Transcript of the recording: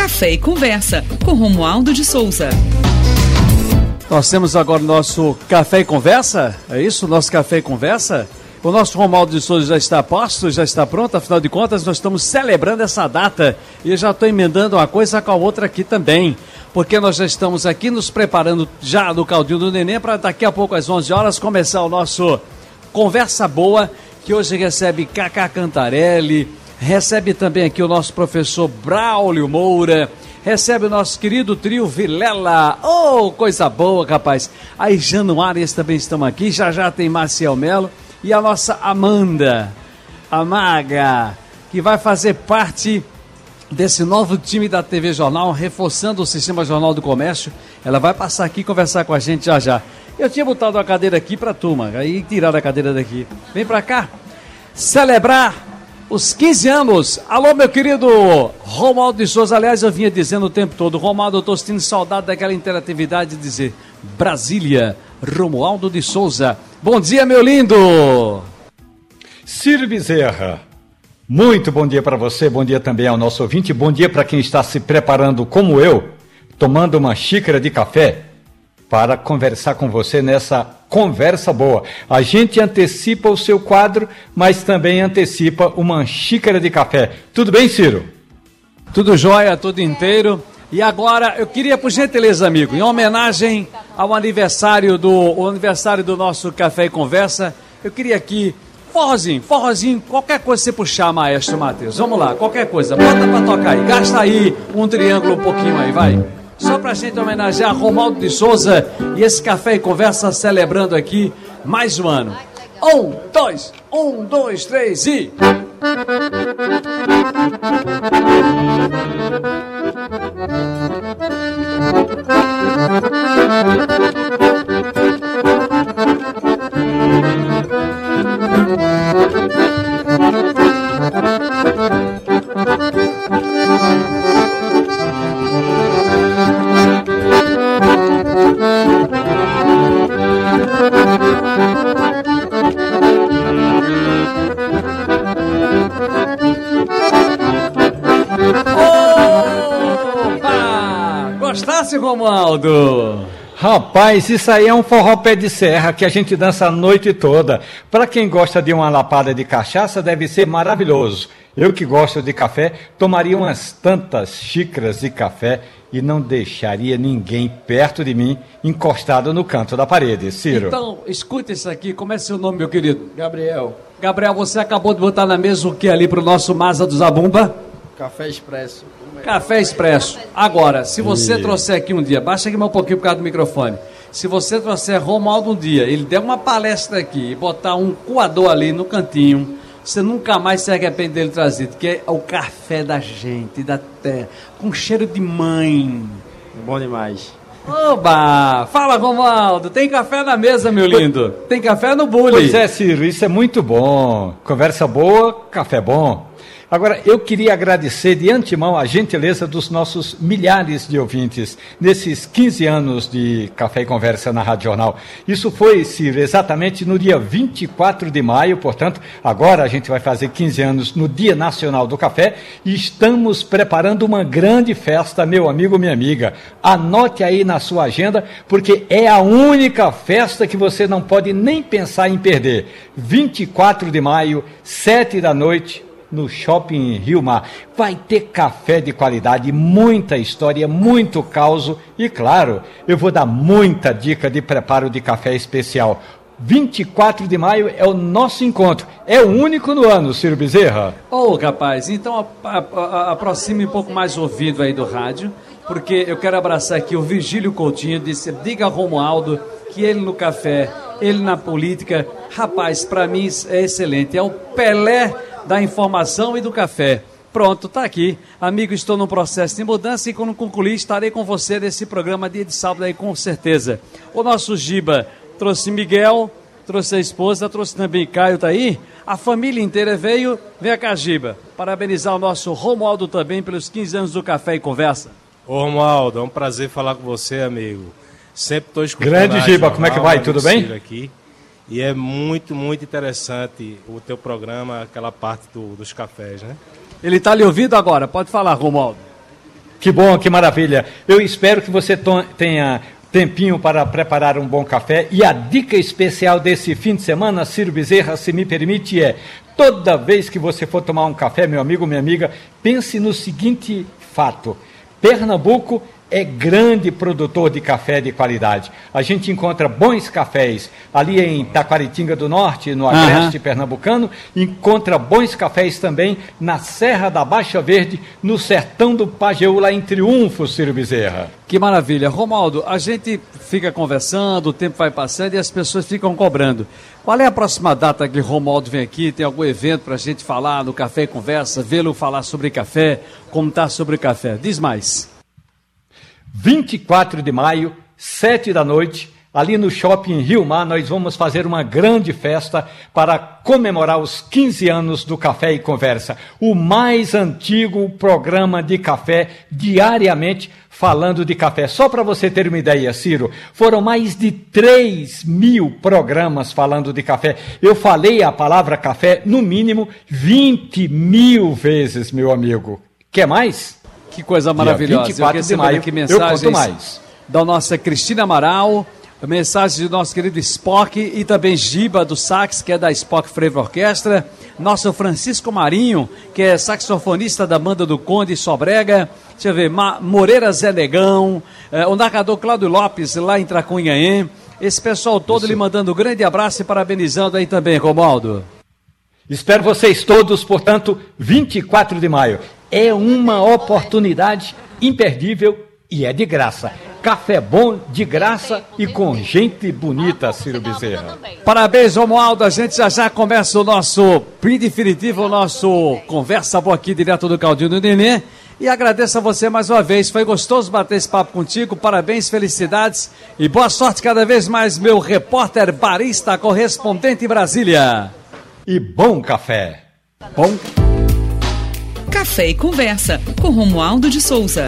Café e Conversa, com Romualdo de Souza. Nós temos agora o nosso Café e Conversa, é isso? Nosso Café e Conversa? O nosso Romualdo de Souza já está posto, já está pronto, afinal de contas nós estamos celebrando essa data e já estou emendando uma coisa com a outra aqui também, porque nós já estamos aqui nos preparando já no caldinho do neném para daqui a pouco às 11 horas começar o nosso Conversa Boa, que hoje recebe Cacá Cantarelli, recebe também aqui o nosso professor Braulio Moura, recebe o nosso querido trio Vilela. Oh, coisa boa, rapaz. Aí Januárias também estão aqui, já já tem Marcial Melo e a nossa Amanda, a Maga, que vai fazer parte desse novo time da TV Jornal, reforçando o sistema Jornal do Comércio. Ela vai passar aqui conversar com a gente já já. Eu tinha botado a cadeira aqui para turma, aí tiraram a cadeira daqui. Vem para cá celebrar os 15 anos. Alô, meu querido Romualdo de Souza. Aliás, eu vinha dizendo o tempo todo, Romualdo, eu estou sentindo saudade daquela interatividade de dizer Brasília, Romualdo de Souza. Bom dia, meu lindo! Ciro Bezerra, muito bom dia para você, bom dia também ao nosso ouvinte, bom dia para quem está se preparando como eu, tomando uma xícara de café para conversar com você nessa conversa boa. A gente antecipa o seu quadro, mas também antecipa uma xícara de café. Tudo bem, Ciro? Tudo jóia, tudo inteiro. E agora eu queria, por gentileza, amigo, em homenagem ao aniversário do aniversário do nosso Café e Conversa, eu queria aqui forrozinho, forrozinho, qualquer coisa você puxar, maestro Matheus. Vamos lá, qualquer coisa, bota pra tocar aí, gasta aí um triângulo um pouquinho aí, vai. Só pra gente homenagear Romaldo de Souza e esse Café e Conversa celebrando aqui mais um ano. Um, dois, um, dois, três e. Gostasse, Romualdo? Rapaz, isso aí é um forró pé de serra que a gente dança a noite toda. Para quem gosta de uma lapada de cachaça, deve ser maravilhoso. Eu que gosto de café, tomaria umas tantas xícaras de café e não deixaria ninguém perto de mim, encostado no canto da parede. Ciro. Então, escuta isso aqui. Como é seu nome, meu querido? Gabriel. Gabriel, você acabou de botar na mesa o que ali pro nosso Masa do Zabumba? Café expresso. Café Expresso. Agora, se você trouxer aqui um dia, baixa aqui mais um pouquinho por causa do microfone. Se você trouxer Romualdo um dia, ele der uma palestra aqui e botar um coador ali no cantinho, você nunca mais se arrepende dele trazido, que é o café da gente, da terra, com cheiro de mãe. Bom demais. Oba! Fala, Romualdo, tem café na mesa, meu lindo? Tem café no bule. Pois é, Ciro, isso é muito bom. Conversa boa, café bom. Agora, eu queria agradecer de antemão a gentileza dos nossos milhares de ouvintes nesses 15 anos de Café e Conversa na Rádio Jornal. Isso foi, Ciro, exatamente no dia 24 de maio, portanto, agora a gente vai fazer 15 anos no Dia Nacional do Café e estamos preparando uma grande festa, meu amigo, minha amiga. Anote aí na sua agenda, porque é a única festa que você não pode nem pensar em perder. 24 de maio, 7 da noite, no Shopping Rio Mar. Vai ter café de qualidade, muita história, muito caos e, claro, eu vou dar muita dica de preparo de café especial. 24 de maio é o nosso encontro. É o único no ano, Ciro Bezerra. Ô, oh, rapaz, então aproxime um pouco mais o ouvido aí do rádio, porque eu quero abraçar aqui o Virgílio Coutinho, disse, diga a Romualdo que ele no café, ele na política, rapaz, para mim é excelente. É o Pelé da informação e do café. Pronto, tá aqui. Amigo, estou no processo de mudança e quando concluir estarei com você nesse programa dia de sábado aí com certeza. O nosso Giba trouxe Miguel, trouxe a esposa, trouxe também Caio, tá aí? A família inteira veio. Vem cá, Giba. Parabenizar o nosso Romualdo também pelos 15 anos do Café e Conversa. Ô Romualdo, é um prazer falar com você, amigo. Sempre estou escutando. Grande Giba, como é que vai? Tudo bem? Aqui. E é muito, muito interessante o teu programa, aquela parte do, dos cafés, né? Ele está lhe ouvindo agora, pode falar, Romualdo. Que bom, que maravilha. Eu espero que você tenha tempinho para preparar um bom café. E a dica especial desse fim de semana, Ciro Bezerra, se me permite, é: toda vez que você for tomar um café, meu amigo, minha amiga, pense no seguinte fato: Pernambuco é grande produtor de café de qualidade. A gente encontra bons cafés ali em Taquaritinga do Norte, no agreste uhum. pernambucano, encontra bons cafés também na Serra da Baixa Verde, no sertão do Pajeú, lá em Triunfo, Ciro Bezerra. Que maravilha. Romaldo, a gente fica conversando, o tempo vai passando e as pessoas ficam cobrando. Qual é a próxima data que Romaldo vem aqui? Tem algum evento para a gente falar no Café e Conversa, vê-lo falar sobre café, como está sobre café? Diz mais. 24 de maio, 7 da noite, ali no Shopping Rio Mar, nós vamos fazer uma grande festa para comemorar os 15 anos do Café e Conversa, o mais antigo programa de café diariamente falando de café. Só para você ter uma ideia, Ciro, foram mais de 3 mil programas falando de café. Eu falei a palavra café no mínimo 20 mil vezes, meu amigo. Quer mais? Que coisa maravilhosa. 24 eu de maio, aqui mensagens eu mais. da nossa Cristina Amaral, mensagens do nosso querido Spock e também Giba do sax, que é da Spock Flavor Orquestra, nosso Francisco Marinho, que é saxofonista da banda do Conde Sobrega, deixa eu ver, Ma Moreira Zé Negão, eh, o narrador Cláudio Lopes, lá em Tracunhaém, esse pessoal todo Isso. lhe mandando um grande abraço e parabenizando aí também, Romaldo. Espero vocês todos, portanto, 24 de maio é uma oportunidade imperdível e é de graça. Café bom, de graça e com gente bonita, Ciro Bezerra. Parabéns, Romualdo. A gente já já começa o nosso PRI definitivo, o nosso Conversa Boa aqui direto do Caldinho do Nenê. E agradeço a você mais uma vez. Foi gostoso bater esse papo contigo. Parabéns, felicidades e boa sorte cada vez mais, meu repórter barista correspondente em Brasília. E bom café. Bom Café e Conversa, com Romualdo de Souza.